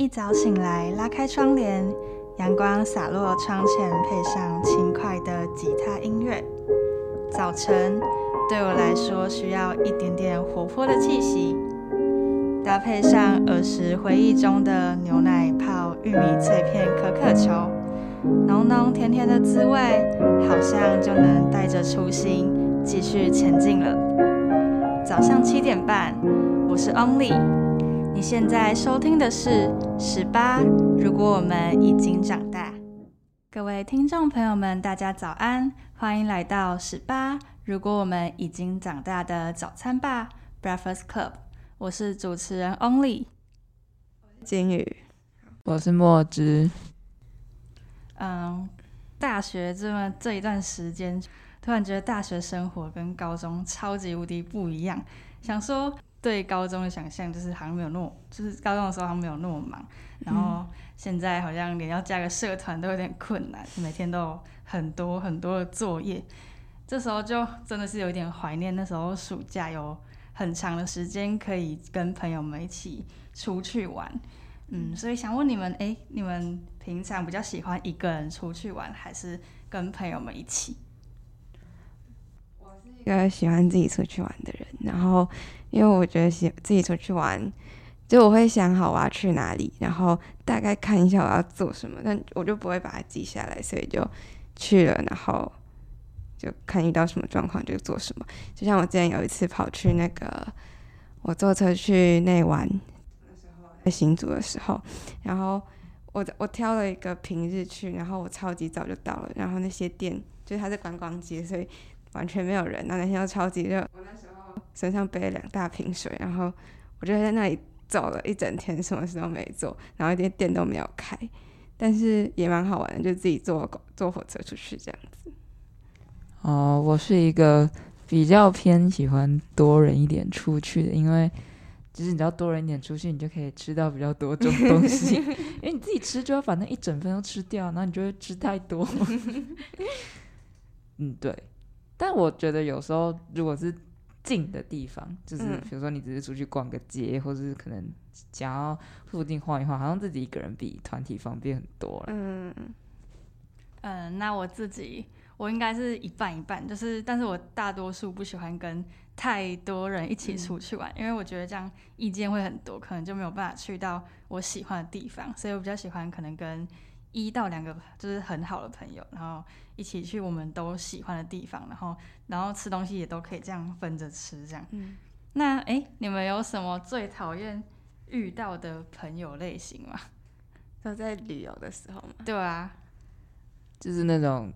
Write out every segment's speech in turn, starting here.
一早醒来，拉开窗帘，阳光洒落窗前，配上轻快的吉他音乐。早晨对我来说需要一点点活泼的气息，搭配上儿时回忆中的牛奶泡玉米脆片可可球，浓浓甜甜的滋味，好像就能带着初心继续前进了。早上七点半，我是 Only，你现在收听的是十八。如果我们已经长大，各位听众朋友们，大家早安，欢迎来到十八。如果我们已经长大的早餐吧 Breakfast Club，我是主持人 Only，金宇，我是墨汁。嗯，大学这么这一段时间，突然觉得大学生活跟高中超级无敌不一样。想说对高中的想象就是好像没有那么，就是高中的时候好像没有那么忙，然后现在好像连要加个社团都有点困难，每天都有很多很多的作业。这时候就真的是有点怀念那时候暑假有很长的时间可以跟朋友们一起出去玩。嗯，所以想问你们，哎，你们平常比较喜欢一个人出去玩，还是跟朋友们一起？一个喜欢自己出去玩的人，然后因为我觉得喜自己出去玩，就我会想好我要去哪里，然后大概看一下我要做什么，但我就不会把它记下来，所以就去了，然后就看遇到什么状况就做什么。就像我之前有一次跑去那个，我坐车去内湾。在行组的时候，然后我我挑了一个平日去，然后我超级早就到了，然后那些店就是它是观光街，所以完全没有人。那那天又超级热，我那时候身上背了两大瓶水，然后我就在那里走了一整天，什么事都没做，然后一点店都没有开，但是也蛮好玩的，就自己坐坐火车出去这样子。哦，我是一个比较偏喜欢多人一点出去的，因为。其实你只要多人一点出去，你就可以吃到比较多种东西。因为你自己吃，就要把那一整份都吃掉，然后你就会吃太多。嗯，对。但我觉得有时候如果是近的地方，就是比如说你只是出去逛个街，或者是可能想要附近晃一晃，好像自己一个人比团体方便很多了。嗯嗯，那我自己。我应该是一半一半，就是，但是我大多数不喜欢跟太多人一起出去玩，因为我觉得这样意见会很多，可能就没有办法去到我喜欢的地方，所以我比较喜欢可能跟一到两个就是很好的朋友，然后一起去我们都喜欢的地方，然后然后吃东西也都可以这样分着吃，这样。嗯。那哎，你们有什么最讨厌遇到的朋友类型吗？都在旅游的时候吗？对啊，就是那种。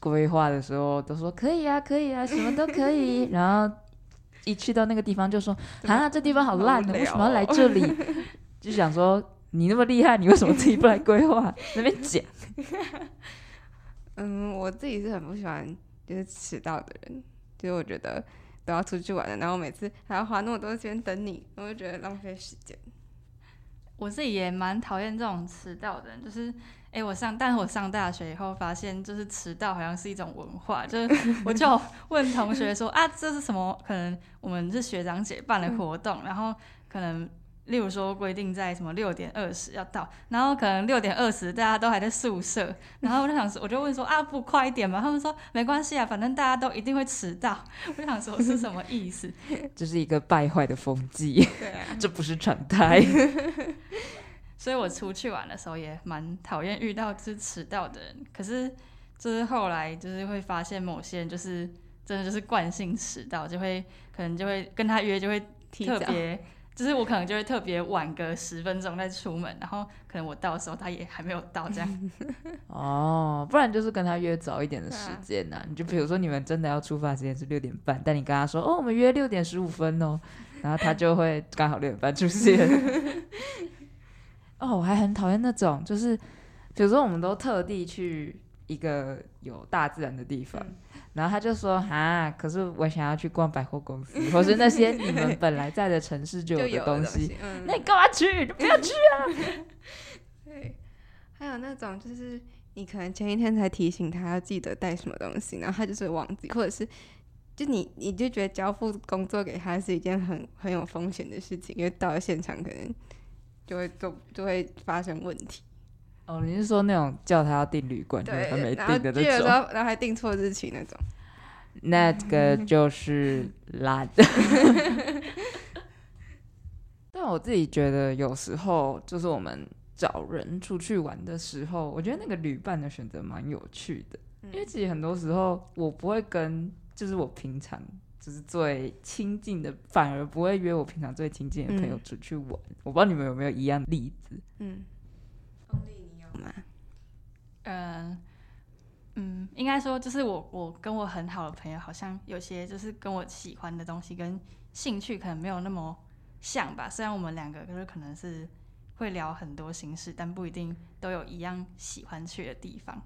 规划的时候都说可以啊，可以啊，什么都可以。然后一去到那个地方就说 啊，这地方好烂的，为什么要来这里？就想说你那么厉害，你为什么自己不来规划？那边讲。嗯，我自己是很不喜欢就是迟到的人，就是我觉得都要出去玩了，然后每次还要花那么多时间等你，我就觉得浪费时间。我自己也蛮讨厌这种迟到的人，就是。哎，我上，但是我上大学以后发现，就是迟到好像是一种文化。就是我就问同学说啊，这是什么？可能我们是学长姐办的活动，然后可能例如说规定在什么六点二十要到，然后可能六点二十大家都还在宿舍，然后我就想说，我就问说啊，不快一点吗？他们说没关系啊，反正大家都一定会迟到。我就想说是什么意思？这是一个败坏的风气，对啊，这不是常态。所以我出去玩的时候也蛮讨厌遇到就是迟到的人，可是就是后来就是会发现某些人就是真的就是惯性迟到，就会可能就会跟他约就会特别，就是我可能就会特别晚个十分钟再出门，然后可能我到的时候他也还没有到这样。哦，不然就是跟他约早一点的时间呐，你就比如说你们真的要出发时间是六点半，但你跟他说哦我们约六点十五分哦，然后他就会刚好六点半出现。哦，我还很讨厌那种，就是比如说，我们都特地去一个有大自然的地方，然后他就说啊，可是我想要去逛百货公司，或是那些你们本来在的城市就有的东西，那你干嘛去？不要去啊！对，还有那种就是你可能前一天才提醒他要记得带什么东西，然后他就是忘记，或者是就你你就觉得交付工作给他是一件很很有风险的事情，因为到了现场可能。就会都就会发生问题。哦，你是说那种叫他要订旅馆，对，他没订的那种？然后还订错日期那种。那个就是懒。但我自己觉得，有时候就是我们找人出去玩的时候，我觉得那个旅伴的选择蛮有趣的，因为其实很多时候我不会跟，就是我平常就是最亲近的，反而不会约我平常最亲近的朋友出去玩。我不知道你们有没有一样例子？嗯，吗？嗯嗯，应该说就是我我跟我很好的朋友，好像有些就是跟我喜欢的东西跟兴趣可能没有那么像吧。虽然我们两个就是可能是会聊很多心事，但不一定都有一样喜欢去的地方。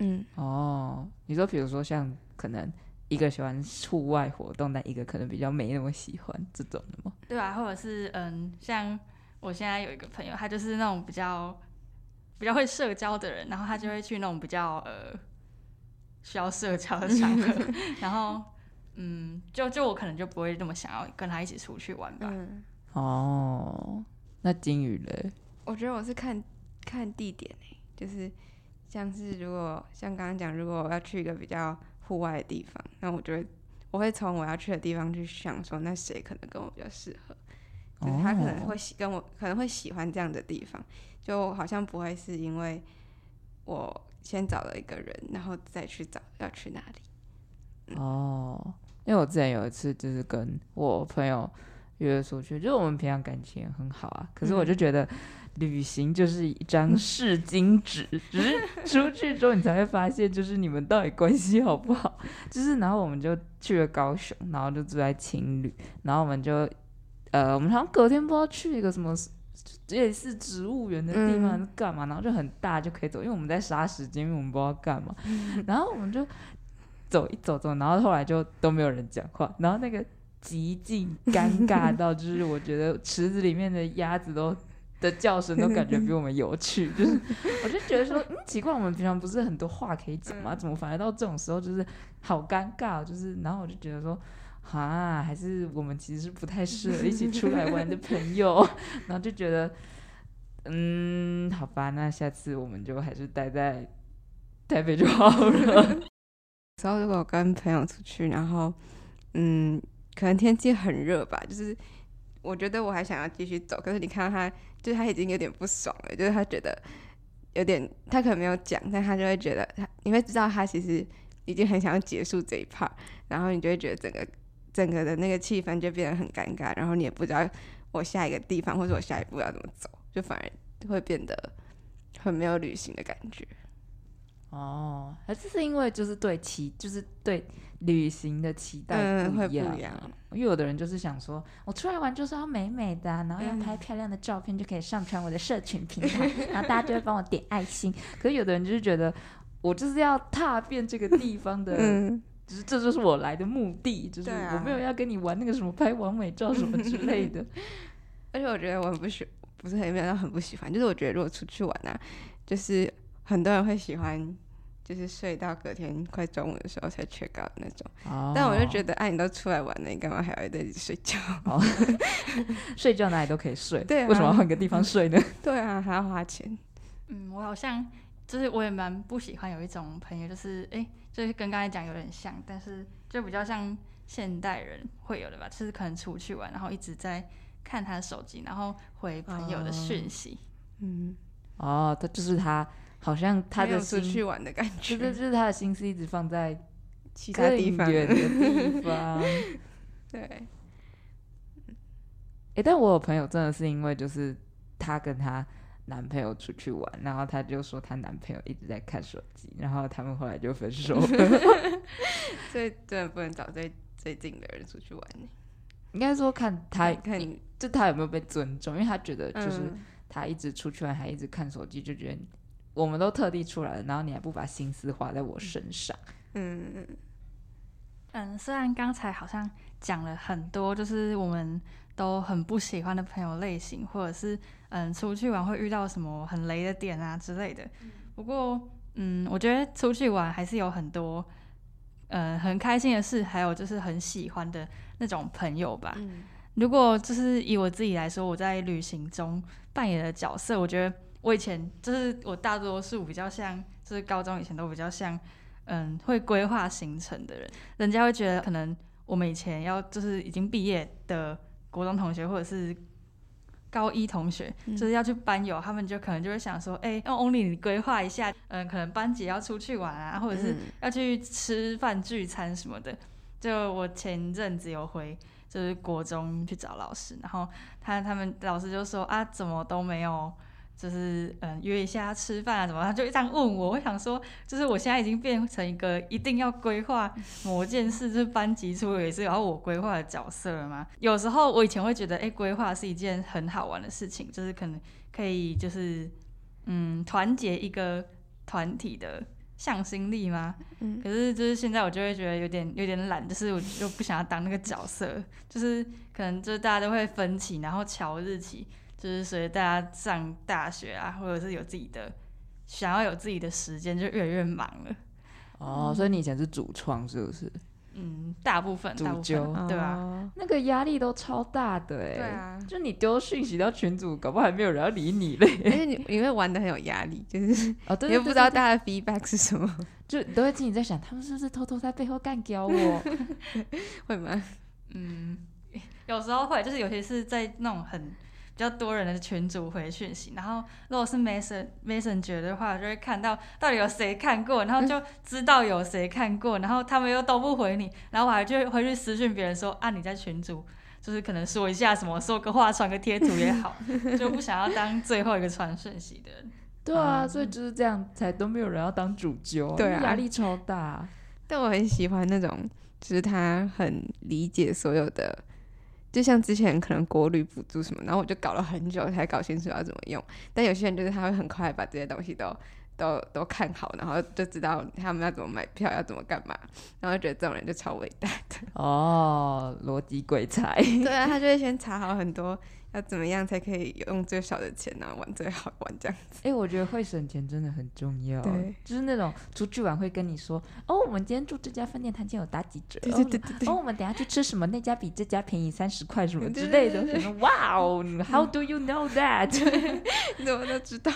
嗯，哦，你说比如说像可能一个喜欢户外活动，但一个可能比较没那么喜欢这种的吗？对啊，或者是嗯，像我现在有一个朋友，他就是那种比较比较会社交的人，然后他就会去那种比较呃需要社交的场合，然后嗯，就就我可能就不会那么想要跟他一起出去玩吧。嗯，哦，那金鱼嘞？我觉得我是看看地点诶、就是像是如果像刚刚讲，如果我要去一个比较户外的地方，那我就会我会从我要去的地方去想说，那谁可能跟我比较适合，就是他可能哦会喜跟我可能会喜欢这样的地方，就好像不会是因为我先找了一个人，然后再去找要去哪里。哦，因为我之前有一次就是跟我朋友约出去，就是我们平常感情也很好啊，可是我就觉得旅行就是一张试金纸，只是出去之后你才会发现，就是你们到底关系好不好。就是然后我们就去了高雄，然后就住在情侣，然后我们就呃，我们好像隔天不知道去一个什么。类似植物园的地方是干嘛，然后就很大就可以走，因为我们在杀时间，因为我们不知道干嘛，然后我们就走一走走，然后后来就都没有人讲话，然后那个极尽尴尬 到，就是我觉得池子里面的鸭子都的叫声都感觉比我们有趣，就是我就觉得说，嗯，奇怪，我们平常不是很多话可以讲吗？怎么反而到这种时候就是好尴尬哦，就是然后我就觉得说。哈，还是我们其实是不太适合一起出来玩的 朋友，然后就觉得，嗯，好吧，那下次我们就还是待在台北就好了。然后如果跟朋友出去，然后嗯，可能天气很热吧，就是我觉得我还想要继续走，可是你看到他，就是他已经有点不爽了，就是他觉得有点，他可能没有讲，但他就会觉得他，你会知道他其实已经很想要结束这一 part，然后你就会觉得整个整个的那个气氛就变得很尴尬，然后你也不知道我下一个地方或者我下一步要怎么走，就反而会变得很没有旅行的感觉。哦，还是是因为就是对期，就是对旅行的期待不会一样、不一样因为有的人就是想说，我出来玩就是要美美的啊、然后要嗯拍漂亮的照片，就可以上传我的社群平台，然后大家就会帮我点爱心。可是有的人就是觉得，我就是要踏遍这个地方的，嗯，只是这就是我来的目的，就是我没有要跟你玩那个什么拍完美照什么之类的。而且我觉得我很不喜，不是很没有到很不喜欢，就是我觉得如果出去玩啊，就是很多人会喜欢，就是睡到隔天快中午的时候才 check out 那种。哦但我就觉得，哎、你都出来玩了，你干嘛还要在这里睡觉？睡觉哪里都可以睡，对啊为什么要换个地方睡呢？对啊，还要花钱。嗯，我好像就是我也蛮不喜欢有一种朋友，就是哎、诶就是跟刚才讲有点像，但是就比较像现代人会有的吧，就是可能出去玩，然后一直在看他的手机，然后回朋友的讯息。嗯，哦，他就是他，好像他的出去玩的感就觉。是就是他的心思一直放在其他地方远的地方。对，哎、但我有朋友真的是因为就是他跟她男朋友出去玩，然后她就说她男朋友一直在看手机，然后他们后来就分手了。所以真的不能找最最近的人出去玩呢。应该说看他看你，就他有没有被尊重，因为他觉得就是嗯他一直出去玩还一直看手机，就觉得我们都特地出来了，然后你还不把心思花在我身上。嗯嗯嗯，虽然刚才好像讲了很多，就是我们都很不喜欢的朋友类型，或者是嗯出去玩会遇到什么很雷的点啊之类的。不过，嗯，我觉得出去玩还是有很多嗯很开心的事，还有就是很喜欢的那种朋友吧。嗯如果就是以我自己来说，我在旅行中扮演的角色，我觉得我以前就是我大多数比较像，就是高中以前都比较像，嗯，会规划行程的人。人家会觉得可能我们以前要就是已经毕业的国中同学或者是高一同学，就是要去班游，他们就可能就会想说，哎、让 Only 你规划一下，嗯，可能班级要出去玩啊，或者是嗯要去吃饭聚餐什么的。就我前阵子有回就是国中去找老师，然后他他们老师就说啊，怎么都没有，就是嗯约一下吃饭啊，什么？他就这样问我，我想说，就是我现在已经变成一个一定要规划某件事，就是班级出也是要我规划的角色了吗？有时候我以前会觉得，哎、规划是一件很好玩的事情，就是可能可以就是嗯团结一个团体的向心力吗？嗯可是就是现在我就会觉得有点有点懒，就是我就不想要当那个角色，就是可能就是大家都会分歧，然后瞧日期，就是随着大家上大学啊，或者是有自己的想要有自己的时间，就越来越忙了。哦，所以你以前是主创是不是？嗯，大部分主大部揪分对啊，哦那个压力都超大的哎、对啊，就你丢讯息到群组，搞不好还没有人要理你嘞。而且你你会玩的很有压力，就是哦，对对你又不知道对大家的 feedback 是什么，就你都会自己在想，他们是不是偷偷在背后干掉我？会吗？嗯，有时候会，就是尤其是在那种很比较多人的群组回讯息，然后如果是 Mason Messenger 的话，就会看到到底有谁看过，然后就知道有谁看过，然后他们又都不回你，然后我还就会回去私讯别人说啊你在群组。就是可能说一下什么，说个话，传个贴图也好，就不想要当最后一个传讯息的人。对啊，所以就是这样，才都没有人要当主揪，对啊压力超大。但我很喜欢那种，就是他很理解所有的，就像之前可能国旅补助什么，然后我就搞了很久才搞清楚要怎么用。但有些人就是他会很快把这些东西都都都看好，然后就知道他们要怎么买票，要怎么干嘛，然后觉得这种人就超伟大的。哦，逻辑鬼才。对啊，他就会先查好很多要怎么样才可以用最少的钱，然后玩最好玩这样子。哎、我觉得会省钱真的很重要。对，就是那种出去玩会跟你说，哦，我们今天住这家饭店，它今天有打几折。对对对对对哦，哦，我们等下去吃什么？那家比这家便宜三十块什么之类的。哇哦，How do you know that？你怎么都知道？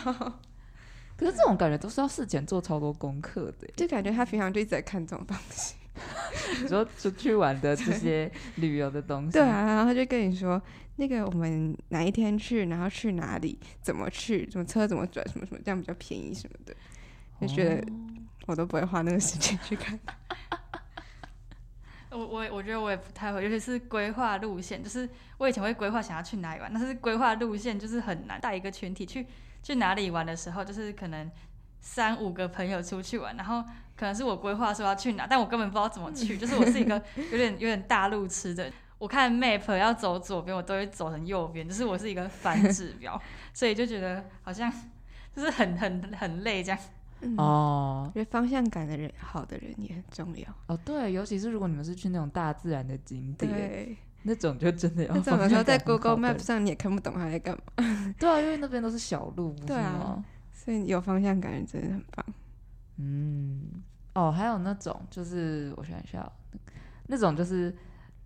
可是这种感觉都是要事前做超多功课的耶。就感觉他平常就一直在看这种东西。你说出去玩的这些旅游的东西，对啊，然后他就跟你说，那个我们哪一天去，然后去哪里，怎么去，什么车怎么转，什么什么，这样比较便宜什么的，就觉得我都不会花那个时间去看。我我我觉得我也不太会，尤其是规划路线，就是我以前会规划想要去哪里玩，但是规划路线就是很难带一个群体去去哪里玩的时候，就是可能三五个朋友出去玩，然后可能是我规划说要去哪，但我根本不知道怎么去，就是我是一个 有点有点大路痴的。我看 map 要走左边，我都会走成右边，就是我是一个反指标，所以就觉得好像就是很很很累这样。嗯，哦我觉得方向感的人，好的人也很重要。哦，对，尤其是如果你们是去那种大自然的景点，对，那种就真的要那种有时候在 Google Map 上你也看不懂他在干嘛，对啊，因为那边都是小路，对啊吗？所以有方向感真的很棒。嗯，哦，还有那种就是我想一下哦，那种就是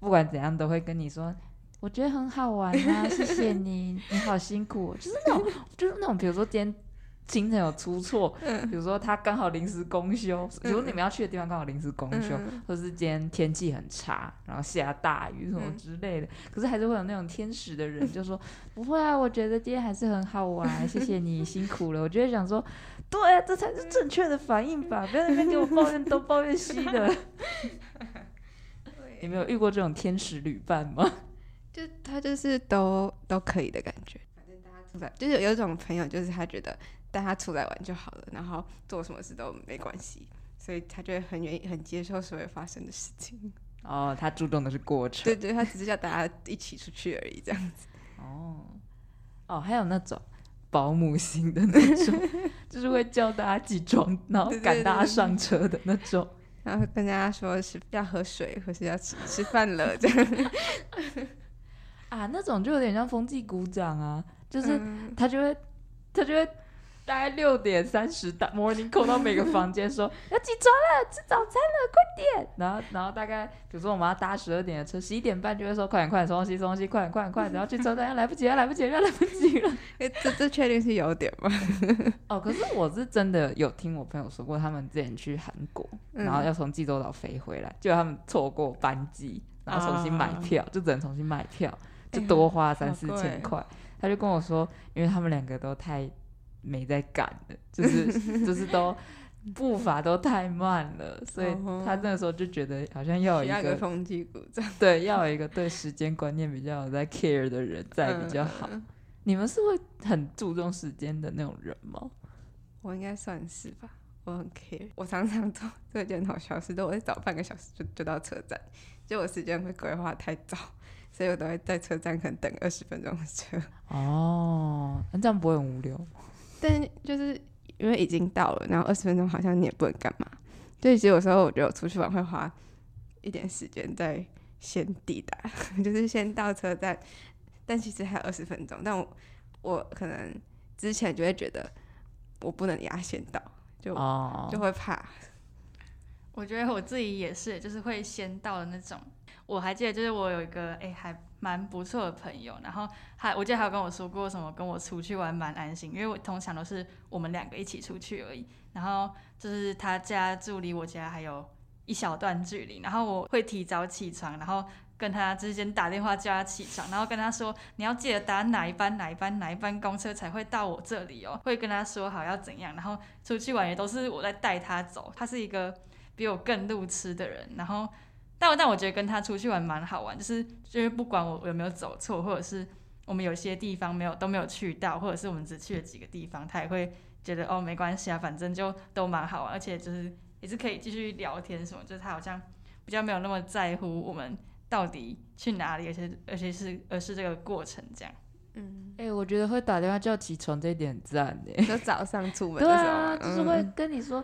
不管怎样都会跟你说，我觉得很好玩啊，谢谢你，你好辛苦哦，就是那种就是那种，比如说今天行程有出错，嗯比如说他刚好临时公休，比如说你们要去的地方刚好临时公休，嗯或是今天天气很差，然后下大雨什么嗯之类的，可是还是会有那种天使的人 就说不会啊，我觉得今天还是很好玩，谢谢你辛苦了。我就会想说，对啊，这才是正确的反应吧，不要在那边给我抱怨东抱怨西的。你没有遇过这种天使旅伴吗？就他就是都都可以的感觉。就是有一种朋友，就是他觉得带他出来玩就好了，然后做什么事都没关系，所以他就会很愿意很接受所有发生的事情。哦，他注重的是过程。对对，他只是叫大家一起出去而已，这样子。哦，哦，还有那种保姆型的那种，就是会叫大家起床，然后赶大家上车的那种。然后跟大家说是要喝水，或是要吃吃饭了，这样。啊，那种就有点像风纪鼓掌啊，就是嗯他就会他就会大概六点三十打 morning call 到每个房间说要起床了，吃早餐了，快点。然后然后大概比如说我们要搭十二点的车，十一点半就会说快点快点收东西收东西，快点快点快点，然后去车站要来不及了来不及了来不及了。哎，这这确定是有点吗？哦，可是我是真的有听我朋友说过，他们之前去韩国，然后要从济州岛飞回来，就他们错过班机，然后重新买票，就只能重新买票，就多花三四千块。他就跟我说，因为他们两个都太。没在赶了，就是就是都步伐都太慢了，所以他那个时候就觉得好像要有一个风纪鼓掌，对，要有一个对时间观念比较有在 care 的人在比较好。你们是会很注重时间的那种人吗？我应该算是吧，我很 care。我常常做这件好小事，都会早半个小时就就到车站，就我时间会规划太早，所以我都会在车站可能等二十分钟的车。哦，那这样不会很无聊吗？但就是因为已经到了，然后二十分钟好像你也不能干嘛，所以其实有时候我觉得我出去玩会花一点时间在先抵达，就是先到车站，但其实还有二十分钟，但我我可能之前就会觉得我不能压线到，就就会怕。我觉得我自己也是，就是会先到的那种。我还记得，就是我有一个哎还蛮不错的朋友，然后还我记得还有跟我说过什么，跟我出去玩蛮安心，因为我通常都是我们两个一起出去而已。然后就是他家住离我家还有一小段距离，然后我会提早起床，然后跟他之间打电话叫他起床，然后跟他说你要记得搭哪一班哪一班哪一班公车才会到我这里哦，会跟他说好要怎样。然后出去玩也都是我在带他走，他是一个比我更路痴的人，然后。但但我觉得跟他出去玩蛮好玩，就是就是不管我有没有走错，或者是我们有些地方没有都没有去到，或者是我们只去了几个地方，他也会觉得哦没关系啊，反正就都蛮好玩，而且就是也是可以继续聊天什么，就是他好像比较没有那么在乎我们到底去哪里，而且而且是而是这个过程这样。嗯，哎，我觉得会打电话叫起床这一点赞诶，就早上出门 对啊，就是会跟你说。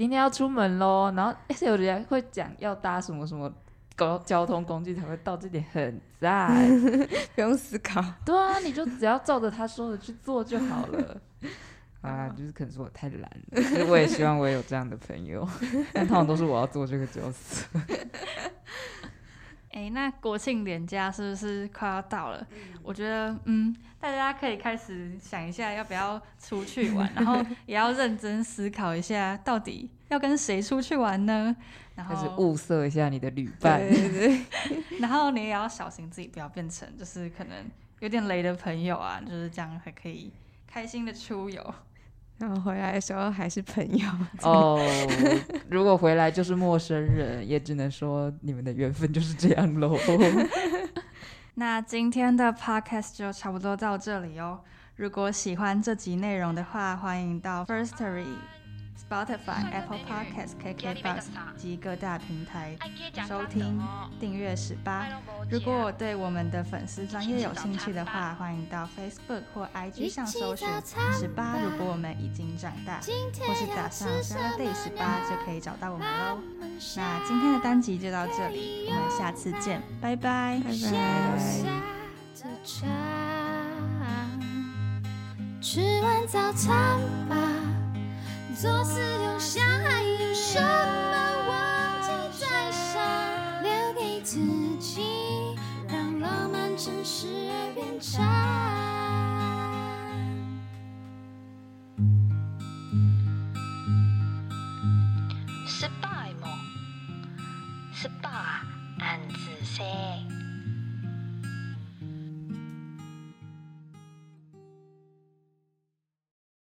今天要出门喽，然后而且有的人会讲要搭什么什么交交通工具才会到，这点很赞，不用思考。对啊，你就只要照着他说的去做就好了。啊，就是可能是我太懒了，其实我也希望我也有这样的朋友，但通常都是我要做这个角色。哎，那国庆连假是不是快要到了？我觉得，嗯，大家可以开始想一下要不要出去玩，然后也要认真思考一下，到底要跟谁出去玩呢？然后开始物色一下你的旅伴，对对。然后你也要小心自己不要变成就是可能有点雷的朋友啊，就是这样还可以开心的出游。然后回来的时候还是朋友 哦。如果回来就是陌生人，也只能说你们的缘分就是这样喽。那今天的 podcast 就差不多到这里哦。如果喜欢这集内容的话，欢迎到 Firstory。Spotify、Apple Podcasts、KKBox 及各大平台收听、订阅十八。如果对我们的粉丝专业有兴趣的话，欢迎到 Facebook 或 IG 上搜寻十八。如果我们已经长大，或是打上 Saturday 十八，就可以找到我们喽。那今天的单集就到这里，我们下次见，拜拜，拜拜。吃完早餐吧。做事又像还有手。